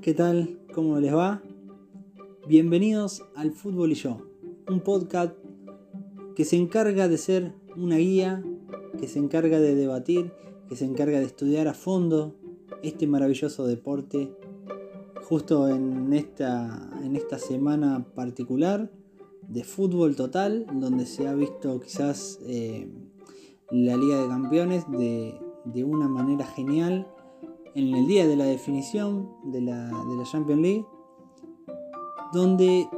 ¿qué tal? ¿Cómo les va? Bienvenidos al Fútbol y yo, un podcast que se encarga de ser una guía, que se encarga de debatir, que se encarga de estudiar a fondo este maravilloso deporte, justo en esta, en esta semana particular de fútbol total, donde se ha visto quizás eh, la Liga de Campeones de, de una manera genial en el día de la definición de la, de la Champions League, donde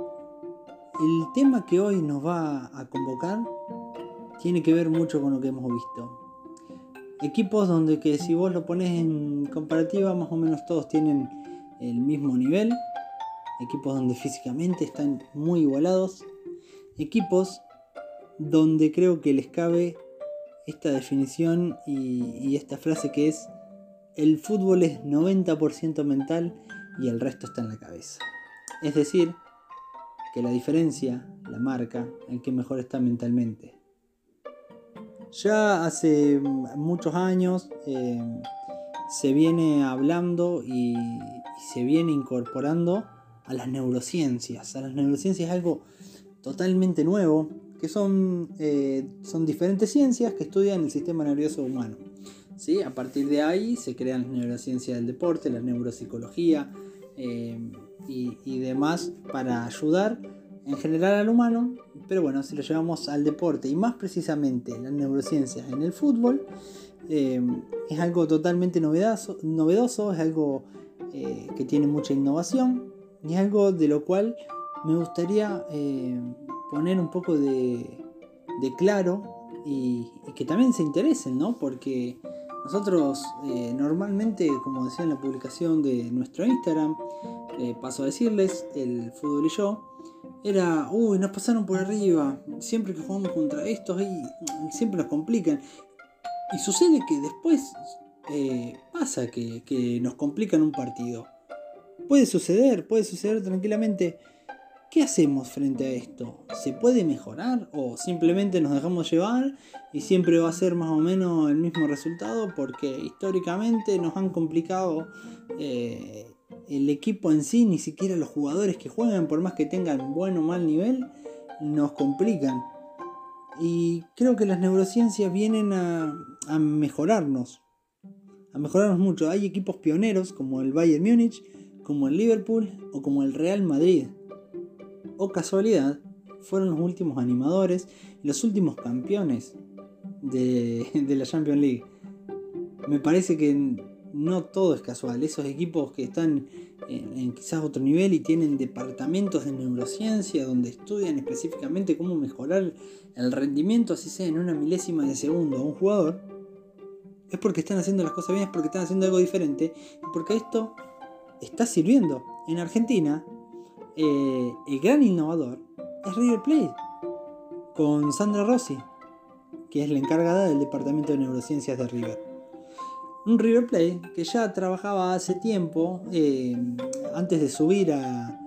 el tema que hoy nos va a convocar tiene que ver mucho con lo que hemos visto. Equipos donde que si vos lo pones en comparativa, más o menos todos tienen el mismo nivel. Equipos donde físicamente están muy igualados. Equipos donde creo que les cabe esta definición y, y esta frase que es el fútbol es 90% mental y el resto está en la cabeza. Es decir, que la diferencia la marca el que mejor está mentalmente. Ya hace muchos años eh, se viene hablando y, se viene incorporando a las neurociencias. A las neurociencias es algo totalmente nuevo, que son, eh, son diferentes ciencias que estudian el sistema nervioso humano. ¿Sí? A partir de ahí se crean las neurociencias del deporte, la neuropsicología eh, y, demás para ayudar en general al humano, pero bueno, si lo llevamos al deporte y más precisamente las neurociencias en el fútbol, eh, es algo totalmente novedoso, novedoso es algo eh, que tiene mucha innovación y es algo de lo cual me gustaría poner un poco de, claro y, y, que también se interesen, ¿no? Porque nosotros eh, normalmente, como decía en la publicación de nuestro Instagram, eh, paso a decirles, el fútbol y yo, era, uy, nos pasaron por arriba, siempre que jugamos contra estos, y siempre nos complican. Y sucede que después eh, pasa que nos complican un partido. Puede suceder, puede suceder tranquilamente. ¿Qué hacemos frente a esto? ¿Se puede mejorar o simplemente nos dejamos llevar y siempre va a ser más o menos el mismo resultado porque históricamente nos han complicado eh, el equipo en sí, ni siquiera los jugadores que juegan, por más que tengan buen o mal nivel, nos complican. Y creo que las neurociencias vienen a, a mejorarnos, a mejorarnos mucho. Hay equipos pioneros como el Bayern Múnich, como el Liverpool o como el Real Madrid o casualidad, fueron los últimos animadores y los últimos campeones de, la Champions League. Me parece que no todo es casual. Esos equipos que están en, quizás otro nivel y tienen departamentos de neurociencia donde estudian específicamente cómo mejorar el rendimiento, así sea en una milésima de segundo a un jugador, es porque están haciendo las cosas bien, es porque están haciendo algo diferente porque esto está sirviendo. En Argentina, eh, el gran innovador es River Plate, con Sandra Rossi, que es la encargada del Departamento de Neurociencias de River. Un River Plate que ya trabajaba hace tiempo, eh, antes de subir a,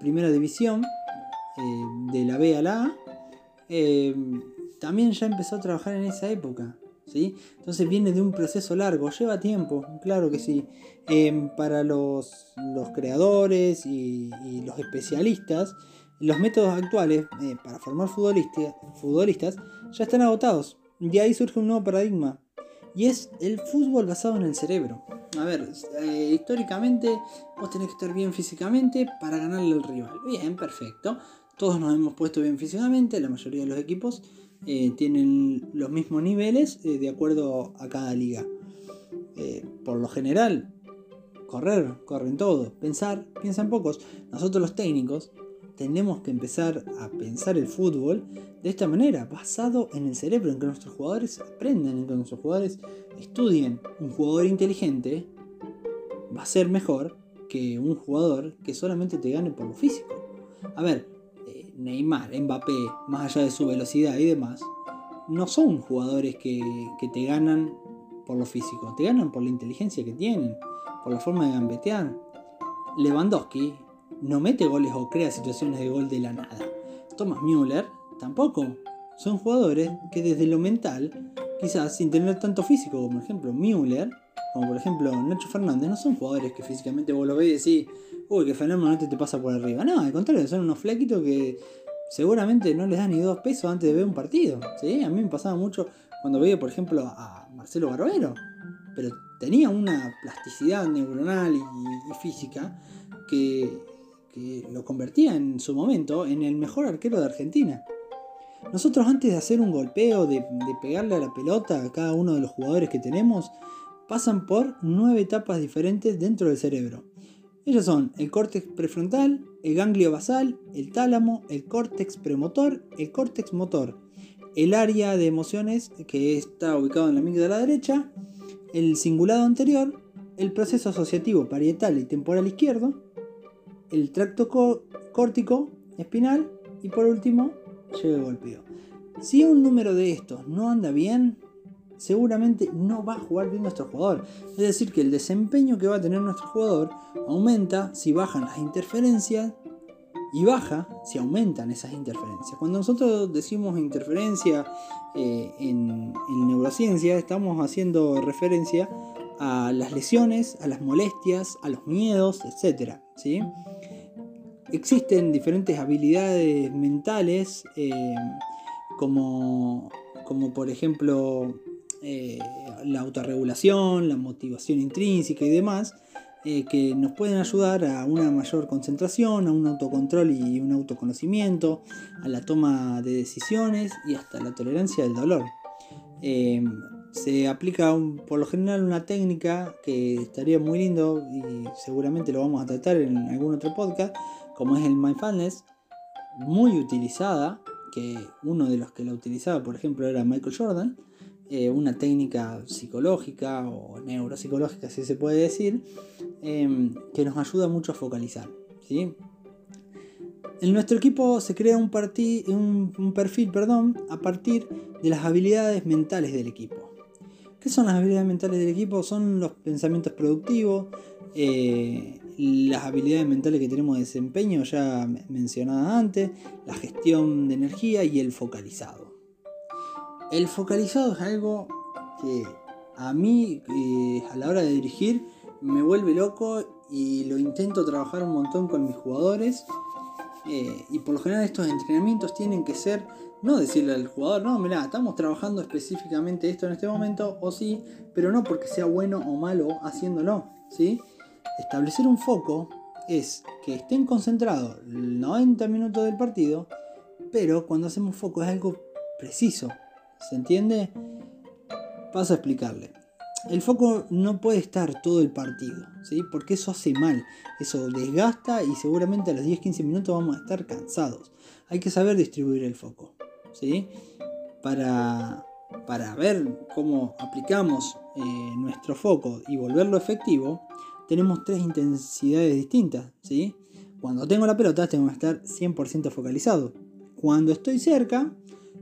Primera División, eh, de la B a la A, también ya empezó a trabajar en esa época. Entonces viene de un proceso largo, lleva tiempo, claro que sí. Em, para los, creadores y, los especialistas, los métodos actuales eh, para formar futbolistas ya están agotados. De ahí surge un nuevo paradigma. Y es el fútbol basado en el cerebro. A ver, eh, históricamente vos tenés que estar bien físicamente para ganarle al rival. Bien, perfecto. Todos nos hemos puesto bien físicamente, la mayoría de los equipos eh, tienen los mismos niveles eh, de acuerdo a cada liga. Eh, por lo general, correr, corren todos, pensar, piensan pocos. Nosotros los técnicos tenemos que empezar a pensar el fútbol de esta manera, basado en el cerebro, en que nuestros jugadores aprendan, en que nuestros jugadores estudien. Un jugador inteligente va a ser mejor que un jugador que solamente te gane por lo físico. A ver, Neymar, Mbappé, más allá de su velocidad y demás, no son jugadores que, te ganan por lo físico, te ganan por la inteligencia que tienen, por la forma de gambetear. Lewandowski no mete goles o crea situaciones de gol de la nada. Thomas Müller tampoco. Son jugadores que desde lo mental, quizás sin tener tanto físico como por ejemplo Müller como por ejemplo Nacho Fernández, no son jugadores que físicamente vos lo ves y uy, que fenómeno no te pasa por arriba. No, al contrario, son unos flaquitos que seguramente no les da ni dos pesos antes de ver un partido. ¿sí? A mí me pasaba mucho cuando veía, por ejemplo, a Marcelo Barbero. Pero tenía una plasticidad neuronal y, física que, que, lo convertía en su momento en el mejor arquero de Argentina. Nosotros antes de hacer un golpeo, de, de pegarle a la pelota a cada uno de los jugadores que tenemos, pasan por nueve etapas diferentes dentro del cerebro. Ellos son el córtex prefrontal, el ganglio basal, el tálamo, el córtex premotor, el córtex motor, el área de emociones que está ubicado en la amígdala derecha, el cingulado anterior, el proceso asociativo parietal y temporal izquierdo, el tracto córtico espinal. Y por último llega el golpeo. Si un número de estos no anda bien, seguramente no va a jugar bien nuestro jugador. Es decir, que el desempeño que va a tener nuestro jugador aumenta si bajan las interferencias y baja si aumentan esas interferencias. Cuando nosotros decimos interferencia eh, en, neurociencia, estamos haciendo referencia a las lesiones, a las molestias, a los miedos, etc. ¿sí? Existen diferentes habilidades mentales, eh, como, como por ejemplo eh, la autorregulación, la motivación intrínseca y demás, eh, que nos pueden ayudar a una mayor concentración, a un autocontrol y un autoconocimiento, a la toma de decisiones y hasta la tolerancia del dolor. Eh, se aplica por lo general una técnica que estaría muy lindo y seguramente lo vamos a tratar en algún otro podcast, como es el mindfulness, muy utilizada, que uno de los que la utilizaba, por ejemplo, era Michael Jordan, eh, una técnica psicológica o neuropsicológica, si se puede decir, em, que nos ayuda mucho a focalizar. ¿sí? En nuestro equipo se crea un, perfil perdón, a partir de las habilidades mentales del equipo. ¿Qué son las habilidades mentales del equipo? Son los pensamientos productivos, eh, las habilidades mentales que tenemos de desempeño ya mencionadas antes, la gestión de energía y el focalizado. El focalizado es algo que a mí eh, a la hora de dirigir me vuelve loco y lo intento trabajar un montón con mis jugadores. Eh, y por lo general estos entrenamientos tienen que ser, no decirle al jugador, no, mira, estamos trabajando específicamente esto en este momento, o sí, pero no porque sea bueno o malo haciéndolo, ¿sí? Establecer un foco es que estén concentrados 90 minutos del partido, pero cuando hacemos foco es algo preciso, ¿Se entiende? Paso a explicarle. El foco no puede estar todo el partido, ¿sí? porque eso hace mal, eso desgasta y seguramente a los 10-15 minutos vamos a estar cansados. Hay que saber distribuir el foco. ¿sí? Para, para ver cómo aplicamos eh, nuestro foco y volverlo efectivo, tenemos tres intensidades distintas. ¿sí? Cuando tengo la pelota tengo que estar 100% focalizado. Cuando estoy cerca,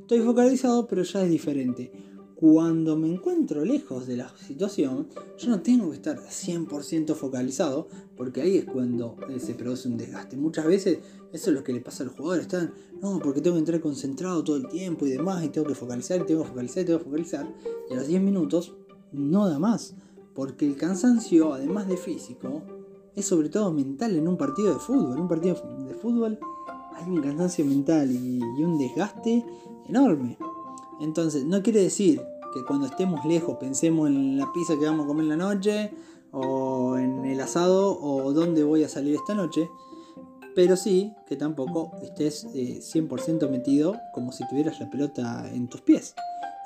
Estoy focalizado, pero ya es diferente. Cuando me encuentro lejos de la situación, yo no tengo que estar 100% focalizado, porque ahí es cuando eh, se produce un desgaste. Muchas veces eso es lo que le pasa al jugador. Están, no, porque tengo que entrar concentrado todo el tiempo y demás, y tengo que focalizar, y tengo que focalizar, y tengo que focalizar. Y a los 10 minutos no da más, porque el cansancio, además de físico, es sobre todo mental en un partido de fútbol. En un partido de fútbol hay un cansancio mental y, un desgaste enorme. Entonces, no quiere decir que cuando estemos lejos pensemos en la pizza que vamos a comer en la noche, o en el asado, o dónde voy a salir esta noche, pero sí que tampoco estés 100% eh, metido como si tuvieras la pelota en tus pies.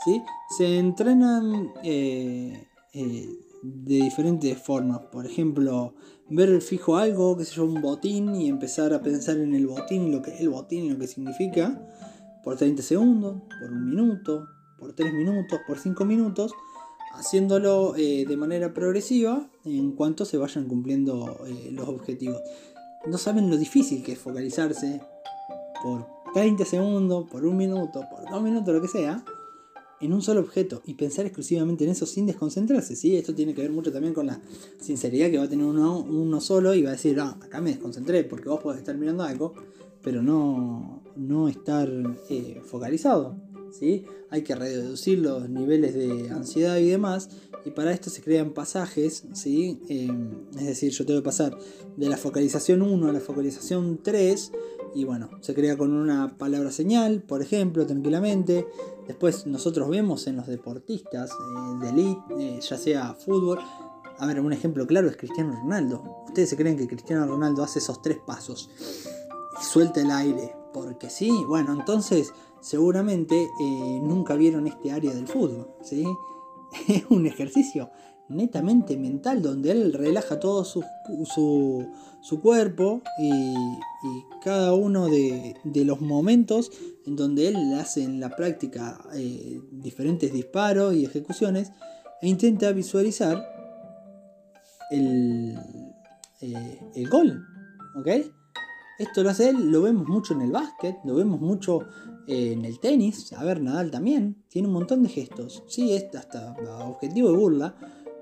¿sí? Se entrenan eh, eh, de diferentes formas. Por ejemplo, ver fijo algo, que sé yo, un botín y empezar a pensar en el botín, lo que es el botín y lo que significa, por 30 segundos, por un minuto, por 3 minutos, por 5 minutos, haciéndolo eh, de manera progresiva en cuanto se vayan cumpliendo eh, los objetivos. No saben lo difícil que es focalizarse por 30 segundos, por un minuto, por 2 minutos, lo que sea en un solo objeto y pensar exclusivamente en eso sin desconcentrarse. ¿sí? Esto tiene que ver mucho también con la sinceridad que va a tener uno, uno solo y va a decir, ah, acá me desconcentré porque vos podés estar mirando algo, pero no, no estar eh, focalizado. ¿sí? Hay que reducir los niveles de ansiedad y demás. Y para esto se crean pasajes, ¿sí? Em, es decir, yo tengo que pasar de la focalización 1 a la focalización 3. Y bueno, se crea con una palabra señal, por ejemplo, tranquilamente. Después nosotros vemos en los deportistas eh, de elite, eh, ya sea fútbol, a ver, un ejemplo claro es Cristiano Ronaldo. ¿Ustedes se creen que Cristiano Ronaldo hace esos tres pasos y suelta el aire? Porque sí, bueno, entonces seguramente eh, nunca vieron este área del fútbol, ¿sí? Es un ejercicio netamente mental donde él relaja todo su, su, cuerpo y, cada uno de, los momentos en donde él hace en la práctica eh, diferentes disparos y ejecuciones e intenta visualizar el, eh, el gol. Esto lo hace él, lo vemos mucho en el básquet, lo vemos mucho eh, en el tenis. A ver, Nadal también. Tiene un montón de gestos. Sí, es hasta objetivo de burla,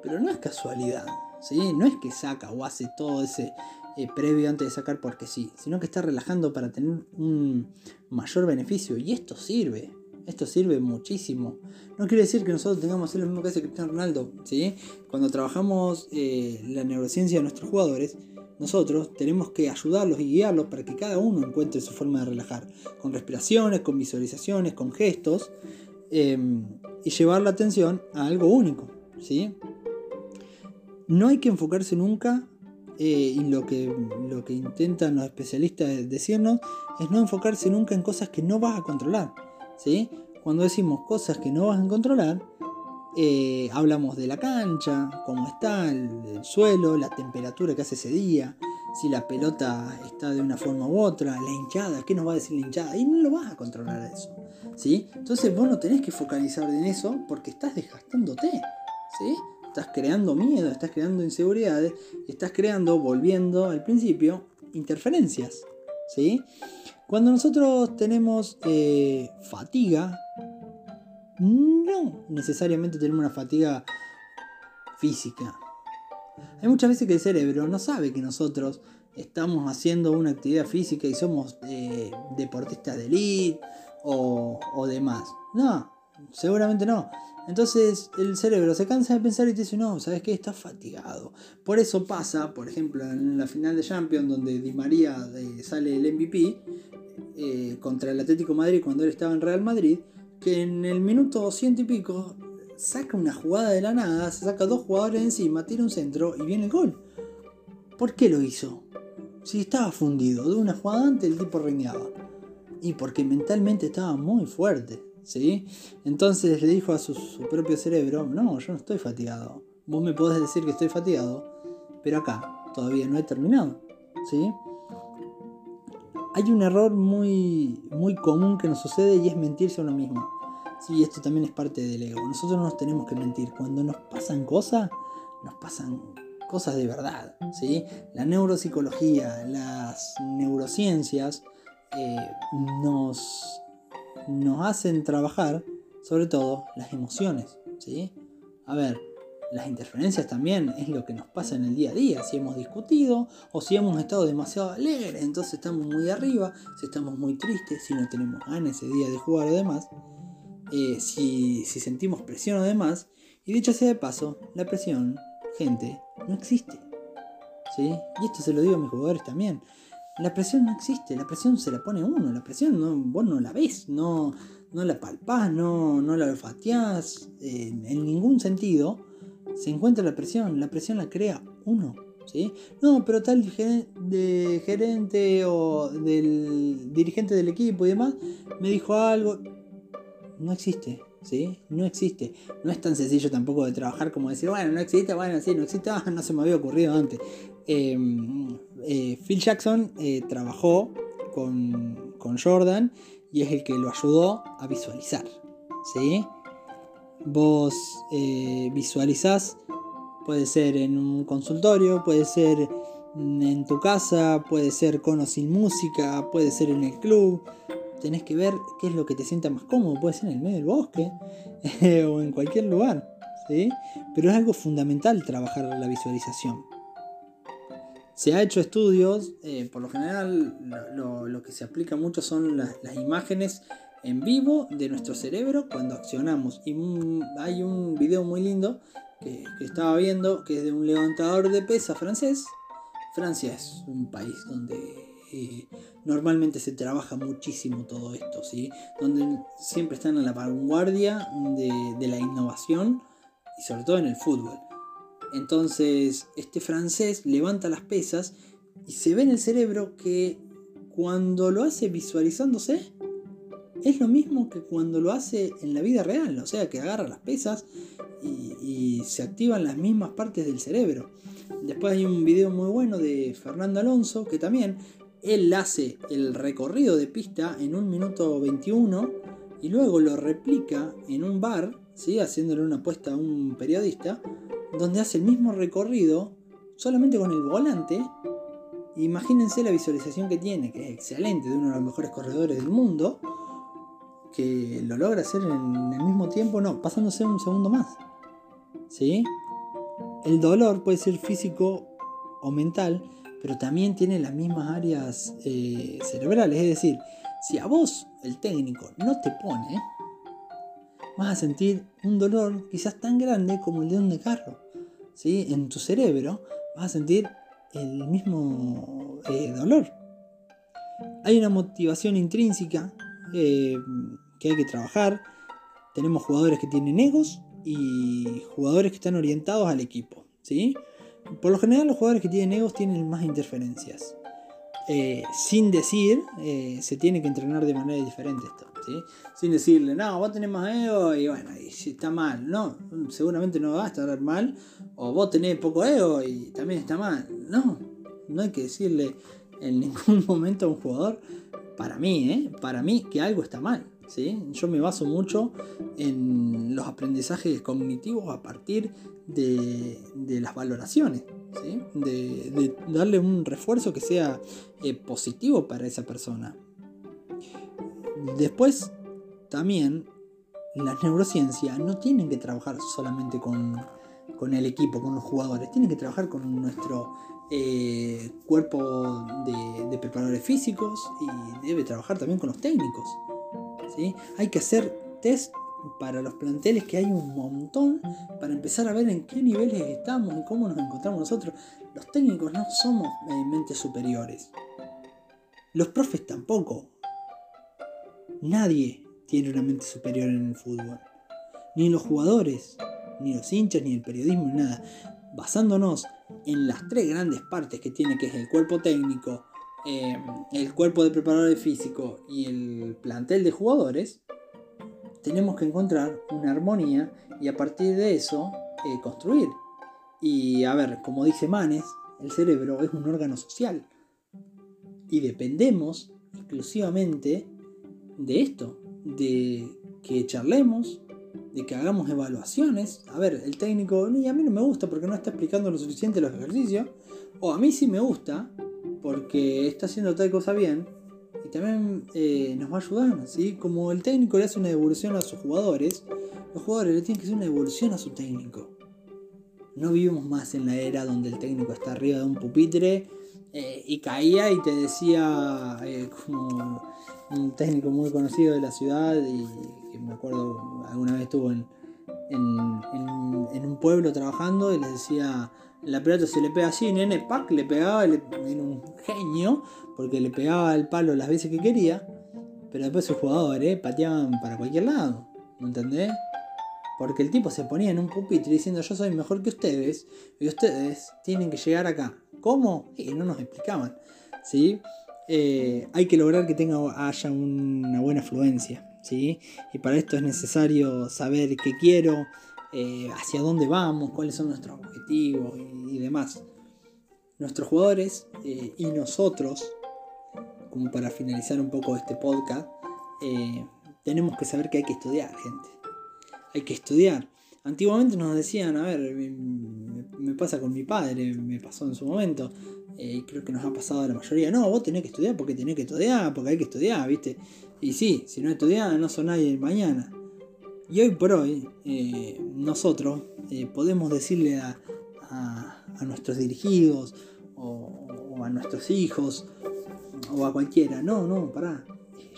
pero no es casualidad. ¿sí? No es que saca o hace todo ese eh, previo antes de sacar porque sí, sino que está relajando para tener un mayor beneficio. Y esto sirve. Esto sirve muchísimo. No quiere decir que nosotros tengamos que hacer lo mismo que hace Cristiano Ronaldo. ¿sí? Cuando trabajamos eh, la neurociencia de nuestros jugadores, nosotros tenemos que ayudarlos y guiarlos para que cada uno encuentre su forma de relajar. Con respiraciones, con visualizaciones, con gestos. Em, y llevar la atención a algo único. ¿sí? No hay que enfocarse nunca eh, y lo que, lo que intentan los especialistas decirnos es no enfocarse nunca en cosas que no vas a controlar. ¿sí? Cuando decimos cosas que no vas a controlar, eh, hablamos de la cancha, cómo está el, suelo, la temperatura que hace ese día, si la pelota está de una forma u otra, la hinchada, qué nos va a decir la hinchada, y no lo vas a controlar eso. ¿sí? Entonces vos no tenés que focalizar en eso porque estás desgastándote. ¿sí? Estás creando miedo, estás creando inseguridades estás creando, volviendo al principio, interferencias. ¿sí? Cuando nosotros tenemos eh, fatiga, no necesariamente tenemos una fatiga física. Hay muchas veces que el cerebro no sabe que nosotros estamos haciendo una actividad física y somos eh, deportistas de elite o, o demás. No, seguramente no. Entonces el cerebro se cansa de pensar y te dice, no, ¿sabes qué? Estás fatigado. Por eso pasa, por ejemplo, en la final de Champions, donde Di María eh, sale el MVP eh, contra el Atlético Madrid cuando él estaba en Real Madrid, que en el minuto ciento y pico saca una jugada de la nada, se saca dos jugadores encima, tira un centro y viene el gol. ¿Por qué lo hizo? Si estaba fundido, de una jugada antes el tipo reñaba. Y porque mentalmente estaba muy fuerte. ¿Sí? Entonces le dijo a su, propio cerebro, no, yo no estoy fatigado. Vos me podés decir que estoy fatigado, pero acá todavía no he terminado, ¿sí? Hay un error muy, muy común que nos sucede y es mentirse a uno mismo. Sí, esto también es parte del ego. Nosotros no nos tenemos que mentir. Cuando nos pasan cosas, nos pasan cosas de verdad. ¿sí? La neuropsicología, las neurociencias eh, nos nos hacen trabajar sobre todo las emociones. ¿sí? A ver, las interferencias también es lo que nos pasa en el día a día. Si hemos discutido o si hemos estado demasiado alegres, entonces estamos muy arriba. Si estamos muy tristes, si no tenemos ganas ese día de jugar o demás. Eh, si, si sentimos presión o demás. Y dicho sea de paso, la presión, gente, no existe. ¿Sí? Y esto se lo digo a mis jugadores también. La presión no existe, la presión se la pone uno, la presión no, vos no la ves, no, no la palpás, no, no la olfateás, en ningún sentido se encuentra la presión, la presión la crea uno. ¿sí? No, pero tal de gerente o del dirigente del equipo y demás me dijo algo, no existe, ¿sí? No existe. No es tan sencillo tampoco de trabajar como decir, bueno, no existe, bueno, sí, no existe, ah, no se me había ocurrido antes. Em, eh, Phil Jackson eh, trabajó con, Jordan y es el que lo ayudó a visualizar. ¿sí? Vos eh, visualizás, puede ser en un consultorio, puede ser en tu casa, puede ser con o sin música, puede ser en el club. Tenés que ver qué es lo que te sienta más cómodo, puede ser en el medio del bosque o en cualquier lugar. ¿sí? Pero es algo fundamental trabajar la visualización. Se ha hecho estudios, eh, por lo general lo, que se aplica mucho son las, imágenes en vivo de nuestro cerebro cuando accionamos. Y hay un video muy lindo que, estaba viendo que es de un levantador de pesa francés. Francia es un país donde eh, normalmente se trabaja muchísimo todo esto, ¿sí? donde siempre están a la vanguardia de la innovación y sobre todo en el fútbol. Entonces, este francés levanta las pesas y se ve en el cerebro que cuando lo hace visualizándose, es lo mismo que cuando lo hace en la vida real, o sea que agarra las pesas y, se activan las mismas partes del cerebro. Después hay un video muy bueno de Fernando Alonso que también él hace el recorrido de pista en un minuto 21 y luego lo replica en un bar, ¿sí? haciéndole una apuesta a un periodista, donde hace el mismo recorrido solamente con el volante. Imagínense la visualización que tiene, que es excelente, de uno de los mejores corredores del mundo, que lo logra hacer en el mismo tiempo, no, pasándose un segundo más. ¿Sí? El dolor puede ser físico o mental, pero también tiene las mismas áreas eh, cerebrales. Es decir, si a vos el técnico no te pone, vas a sentir un dolor quizás tan grande como el de un carro. ¿sí? En tu cerebro vas a sentir el mismo eh, dolor. Hay una motivación intrínseca eh, que hay que trabajar. Tenemos jugadores que tienen egos y jugadores que están orientados al equipo. ¿sí? Por lo general los jugadores que tienen egos tienen más interferencias. Eh, sin decir, se tiene que entrenar de manera diferente esto. ¿Sí? Sin decirle, no, vos tenés más ego y bueno, y está mal. No, seguramente no va a estar mal. O vos tenés poco ego y también está mal. No, no hay que decirle en ningún momento a un jugador, para mí, ¿eh? para mí, que algo está mal. ¿sí? Yo me baso mucho en los aprendizajes cognitivos a partir de, las valoraciones, de, darle un refuerzo que sea eh, positivo para esa persona. Después, también, las neurociencias no tienen que trabajar solamente con, el equipo, con los jugadores, tienen que trabajar con nuestro eh, cuerpo de, preparadores físicos y debe trabajar también con los técnicos. Hay que hacer test para los planteles que hay un montón para empezar a ver en qué niveles estamos y cómo nos encontramos nosotros. Los técnicos no somos eh, superiores. Los profes tampoco. Nadie tiene una mente superior en el fútbol. Ni los jugadores, ni los hinchas, ni el periodismo, ni nada. Basándonos en las tres grandes partes que tiene, que es el cuerpo técnico, eh, el cuerpo de preparador físico y el plantel de jugadores, tenemos que encontrar una armonía y a partir de eso eh, construir. Y a ver, como dice Manes, el cerebro es un órgano social y dependemos exclusivamente de esto, de que charlemos, de que hagamos evaluaciones. A ver, el técnico, a mí no me gusta porque no está explicando lo suficiente los ejercicios, o a mí sí me gusta, porque está haciendo tal cosa bien y también eh, nos va a ayudar, ¿sí? Como el técnico le hace una devolución a sus jugadores, los jugadores le tienen que hacer una devolución a su técnico. No vivimos más en la era donde el técnico está arriba de un pupitre eh, y caía y te decía, eh, como un técnico muy conocido de la ciudad y que me acuerdo alguna vez estuvo en, en un pueblo trabajando y les decía, la pelota se le pega así, nene, pack, le pegaba, en un genio, porque le pegaba el palo las veces que quería, pero después sus jugadores eh, pateaban para cualquier lado, ¿me entendés? Porque el tipo se ponía en un pupitre diciendo yo soy mejor que ustedes y ustedes tienen que llegar acá. ¿Cómo? Y no nos explicaban. ¿sí? Eh, hay que lograr que tenga, haya una buena fluencia. ¿sí? Y para esto es necesario saber qué quiero, eh, hacia dónde vamos, cuáles son nuestros objetivos y, demás. Nuestros jugadores eh, y nosotros, como para finalizar un poco este podcast, eh, tenemos que saber que hay que estudiar, gente. Hay que estudiar. Antiguamente nos decían, a ver, me, pasa con mi padre, me pasó en su momento, y creo que nos ha pasado a la mayoría, no, vos tenés que estudiar porque tenés que estudiar, porque hay que estudiar, ¿viste? Y sí, si no estudiás, no son nadie mañana. Y hoy por hoy, eh, nosotros eh, podemos decirle a, nuestros dirigidos o, a nuestros hijos o a cualquiera, no, no, pará,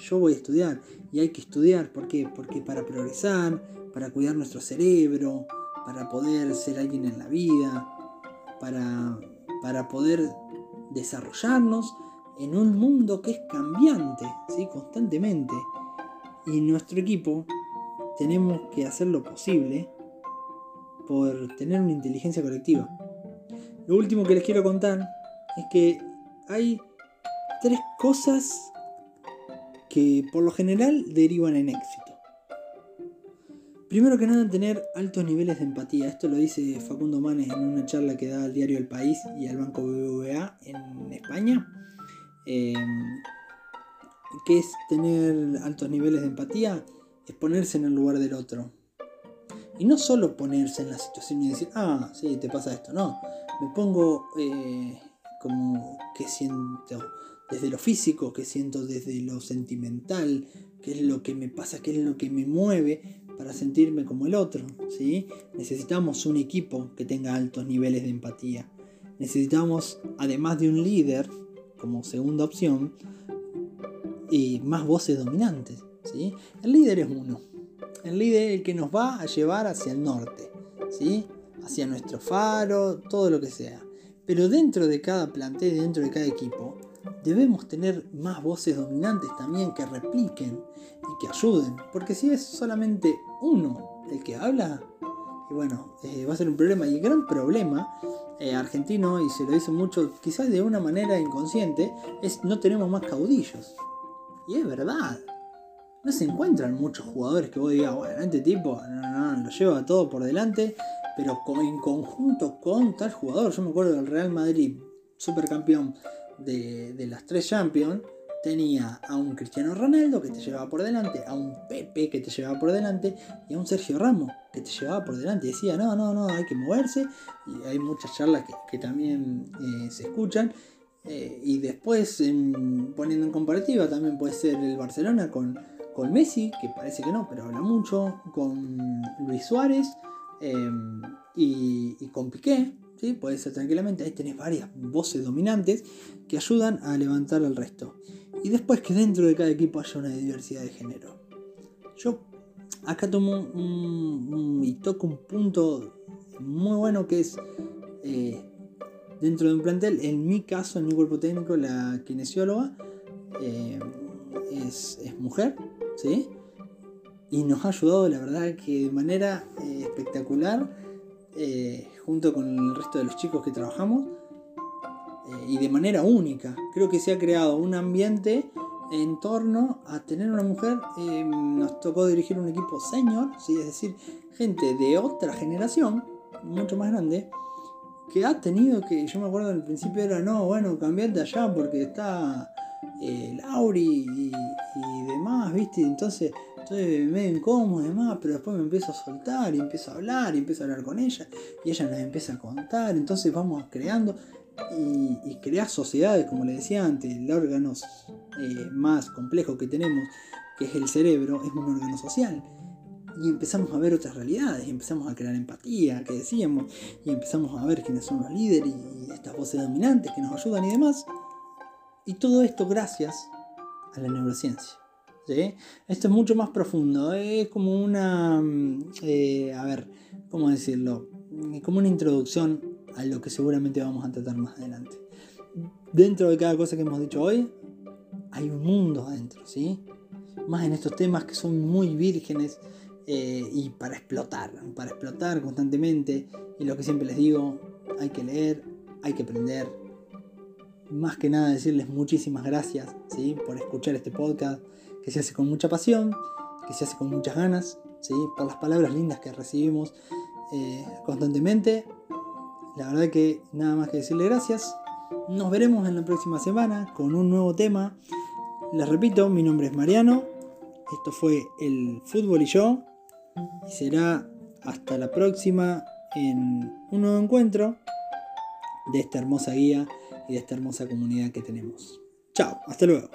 yo voy a estudiar y hay que estudiar. ¿Por qué? Porque para progresar, para cuidar nuestro cerebro, para poder ser alguien en la vida, para, para poder desarrollarnos en un mundo que es cambiante, ¿sí? constantemente. Y nuestro equipo tenemos que hacer lo posible por tener una inteligencia colectiva. Lo último que les quiero contar es que hay tres cosas que por lo general derivan en éxito. Primero que nada, tener altos niveles de empatía. Esto lo dice Facundo Manes en una charla que da al diario El País y al Banco BBVA en España. Eh, ¿Qué es tener altos niveles de empatía? Es ponerse en el lugar del otro. Y no solo ponerse en la situación y decir, ah, sí, te pasa esto. No, me pongo eh, como que siento desde lo físico, que siento desde lo sentimental, qué es lo que me pasa, qué es lo que me mueve para sentirme como el otro. ¿sí? Necesitamos un equipo que tenga altos niveles de empatía. Necesitamos, además de un líder, como segunda opción, y más voces dominantes. ¿sí? El líder es uno. El líder es el que nos va a llevar hacia el norte, ¿sí? hacia nuestro faro, todo lo que sea. Pero dentro de cada plantel, dentro de cada equipo, debemos tener más voces dominantes también que repliquen y que ayuden. Porque si es solamente uno el que habla, y bueno, eh, va a ser un problema. Y el gran problema eh, argentino, y se lo dice mucho, quizás de una manera inconsciente, es no tenemos más caudillos. Y es verdad. No se encuentran muchos jugadores que vos digas, bueno, este tipo no, no, lo lleva todo por delante, pero en conjunto con tal jugador. Yo me acuerdo del Real Madrid, supercampeón de, las tres Champions, tenía a un Cristiano Ronaldo que te llevaba por delante, a un Pepe que te llevaba por delante y a un Sergio Ramos que te llevaba por delante. Decía, no, no, no, hay que moverse. Y hay muchas charlas que, también eh, se escuchan. Eh, y después, poniendo en comparativa, también puede ser el Barcelona con, con Messi, que parece que no, pero habla mucho, con Luis Suárez em, y, y, con Piqué, puede ser tranquilamente. Ahí tenés varias voces dominantes que ayudan a levantar al resto. Y después que dentro de cada equipo haya una diversidad de género. Yo acá tomo un, y toco un punto muy bueno que es eh, dentro de un plantel, en mi caso, en mi cuerpo técnico, la kinesióloga eh, es, mujer, ¿sí? Y nos ha ayudado, la verdad, que de manera eh, espectacular, junto con el resto de los chicos que trabajamos, y de manera única. Creo que se ha creado un ambiente en torno a tener una mujer. Eh, nos tocó dirigir un equipo senior, ¿sí? es decir, gente de otra generación, mucho más grande, que ha tenido que, yo me acuerdo al principio era, no, bueno, cambiate allá porque está eh, Lauri y, demás, ¿viste? Entonces estoy medio y demás, pero después me empiezo a soltar y empiezo a hablar y empiezo a hablar con ella y ella nos empieza a contar, entonces vamos creando y, y crear sociedades, como le decía antes, el órgano eh, más complejo que tenemos, que es el cerebro, es un órgano social. Y empezamos a ver otras realidades, y empezamos a crear empatía, que decíamos, y empezamos a ver quiénes son los líderes y estas voces dominantes que nos ayudan y demás. Y todo esto gracias a la neurociencia. Esto es mucho más profundo, es como una, mm, eh, a ver, ¿cómo decirlo? Como una introducción a lo que seguramente vamos a tratar más adelante. Dentro de cada cosa que hemos dicho hoy, hay un mundo adentro, ¿sí? Más en estos temas que son muy vírgenes eh, y para explotar, para explotar constantemente. Y lo que siempre les digo, hay que leer, hay que aprender. Más que nada decirles muchísimas gracias ¿sí? por escuchar este podcast que se hace con mucha pasión, que se hace con muchas ganas, ¿sí? por las palabras lindas que recibimos eh, constantemente la verdad que nada más que decirle gracias. Nos veremos en la próxima semana con un nuevo tema. Les repito, mi nombre es Mariano. Esto fue el fútbol y yo. Y será hasta la próxima en un nuevo encuentro de esta hermosa guía y de esta hermosa comunidad que tenemos. Chao, hasta luego.